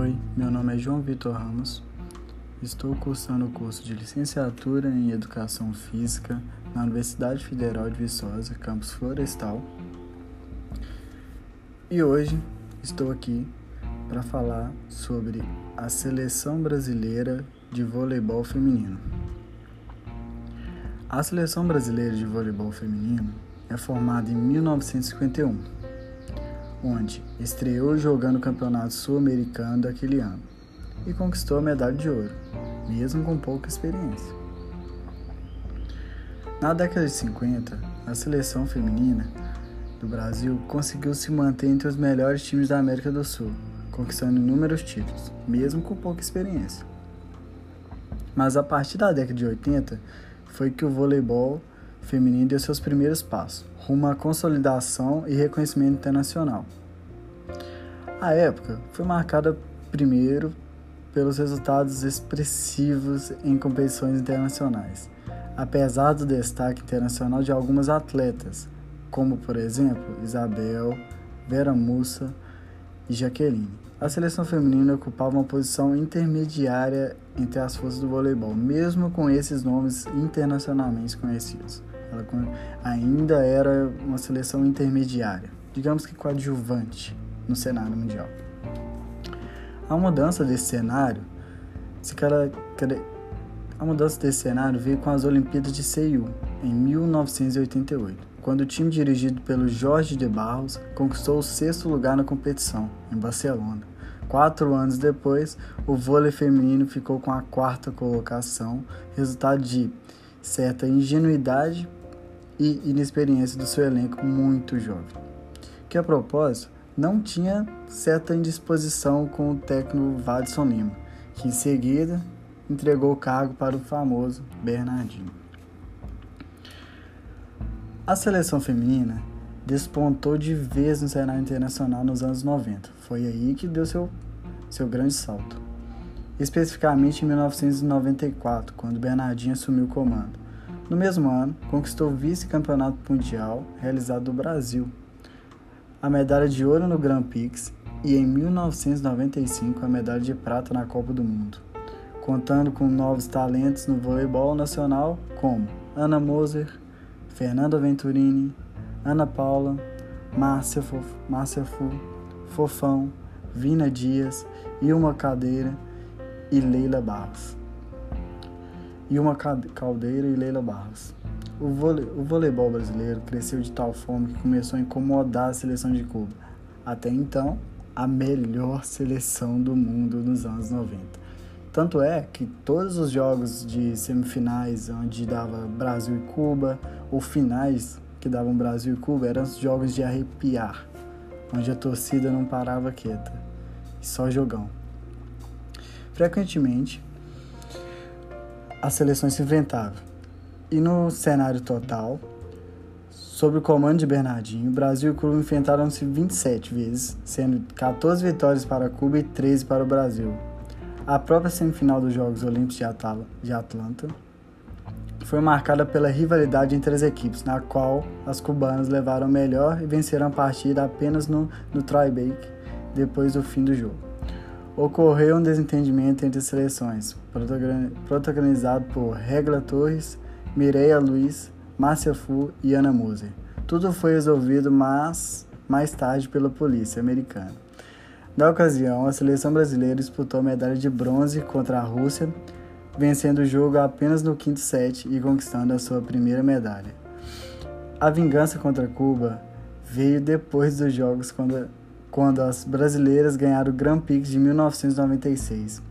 Oi, meu nome é João Vitor Ramos. Estou cursando o curso de licenciatura em Educação Física na Universidade Federal de Viçosa, campus Florestal. E hoje estou aqui para falar sobre a seleção brasileira de voleibol feminino. A seleção brasileira de voleibol feminino é formada em 1951 onde estreou jogando o Campeonato Sul-Americano daquele ano e conquistou a medalha de ouro, mesmo com pouca experiência. Na década de 50, a seleção feminina do Brasil conseguiu se manter entre os melhores times da América do Sul, conquistando inúmeros títulos, mesmo com pouca experiência. Mas a partir da década de 80 foi que o voleibol feminino deu seus primeiros passos, rumo à consolidação e reconhecimento internacional. A época foi marcada primeiro pelos resultados expressivos em competições internacionais, apesar do destaque internacional de algumas atletas, como por exemplo Isabel, Vera Mussa e Jaqueline. A seleção feminina ocupava uma posição intermediária entre as forças do voleibol, mesmo com esses nomes internacionalmente conhecidos. Ela ainda era uma seleção intermediária, digamos que coadjuvante no cenário mundial. A mudança desse cenário se a mudança desse cenário veio com as Olimpíadas de Seul em 1988, quando o time dirigido pelo Jorge de Barros conquistou o sexto lugar na competição em Barcelona. Quatro anos depois, o vôlei feminino ficou com a quarta colocação, resultado de certa ingenuidade e inexperiência do seu elenco muito jovem. Que a propósito, não tinha certa indisposição com o técnico Vadson Lima, que em seguida entregou o cargo para o famoso Bernardinho. A seleção feminina despontou de vez no cenário internacional nos anos 90. Foi aí que deu seu, seu grande salto. Especificamente em 1994, quando Bernardinho assumiu o comando. No mesmo ano, conquistou o vice-campeonato mundial realizado no Brasil, a medalha de ouro no Grand Prix e em 1995 a medalha de prata na Copa do Mundo, contando com novos talentos no voleibol nacional como Ana Moser, Fernanda Venturini, Ana Paula, Márcia, Fof, Márcia Fu, Fofão, Vina Dias, Ilma Cadeira e Leila Barros. Ilma Caldeira e Leila Barros. O, vôlei, o voleibol brasileiro cresceu de tal forma que começou a incomodar a seleção de Cuba. Até então, a melhor seleção do mundo nos anos 90. Tanto é que todos os jogos de semifinais, onde dava Brasil e Cuba, ou finais que davam Brasil e Cuba, eram jogos de arrepiar, onde a torcida não parava quieta, só jogão. Frequentemente, as seleções se enfrentavam e no cenário total, sob o comando de Bernardinho, Brasil e Cuba enfrentaram-se 27 vezes, sendo 14 vitórias para Cuba e 13 para o Brasil. A própria semifinal dos Jogos Olímpicos de Atlanta foi marcada pela rivalidade entre as equipes, na qual as cubanas levaram melhor e venceram a partida apenas no, no try-break depois do fim do jogo. Ocorreu um desentendimento entre as seleções, protagonizado por Regla Torres Mireia Luiz, Márcia Fu e Ana Moser. Tudo foi resolvido, mas mais tarde pela polícia americana. Na ocasião, a seleção brasileira disputou a medalha de bronze contra a Rússia, vencendo o jogo apenas no quinto set e conquistando a sua primeira medalha. A vingança contra Cuba veio depois dos jogos quando, quando as brasileiras ganharam o Grand Prix de 1996,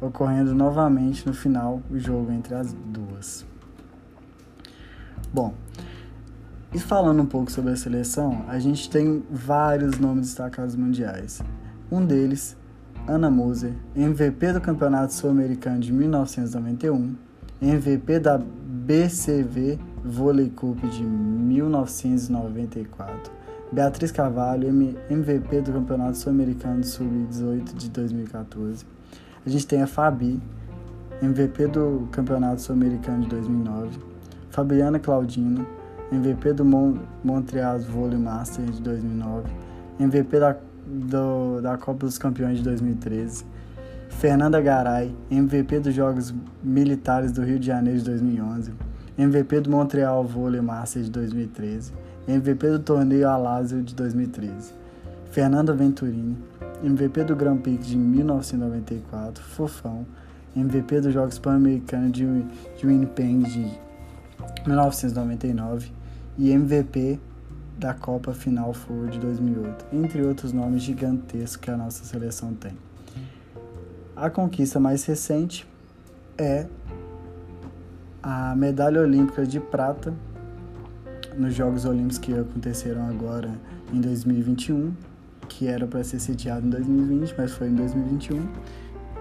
ocorrendo novamente no final o jogo entre as duas. Bom, e falando um pouco sobre a seleção, a gente tem vários nomes destacados mundiais. Um deles, Ana Moser, MVP do Campeonato Sul-Americano de 1991, MVP da BCV Volley Cup de 1994, Beatriz Carvalho, MVP do Campeonato Sul-Americano de Sub-18 de 2014. A gente tem a Fabi, MVP do Campeonato Sul-Americano de 2009, Fabiana Claudino, MVP do Mon Montreal Volley Master de 2009, MVP da do, da Copa dos Campeões de 2013. Fernanda Garay, MVP dos Jogos Militares do Rio de Janeiro de 2011. MVP do Montreal Volley Master de 2013. MVP do Torneio Alásio de 2013. Fernanda Venturini, MVP do Grand Prix de 1994. Fofão, MVP dos Jogos Pan-Americanos de, de Winnipeg de 1999 e MVP da Copa Final Four de 2008, entre outros nomes gigantescos que a nossa seleção tem. A conquista mais recente é a medalha olímpica de prata nos Jogos Olímpicos que aconteceram agora em 2021, que era para ser sediado em 2020, mas foi em 2021.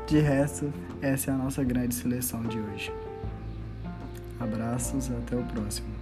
De resto, essa é a nossa grande seleção de hoje. Abraços, até o próximo.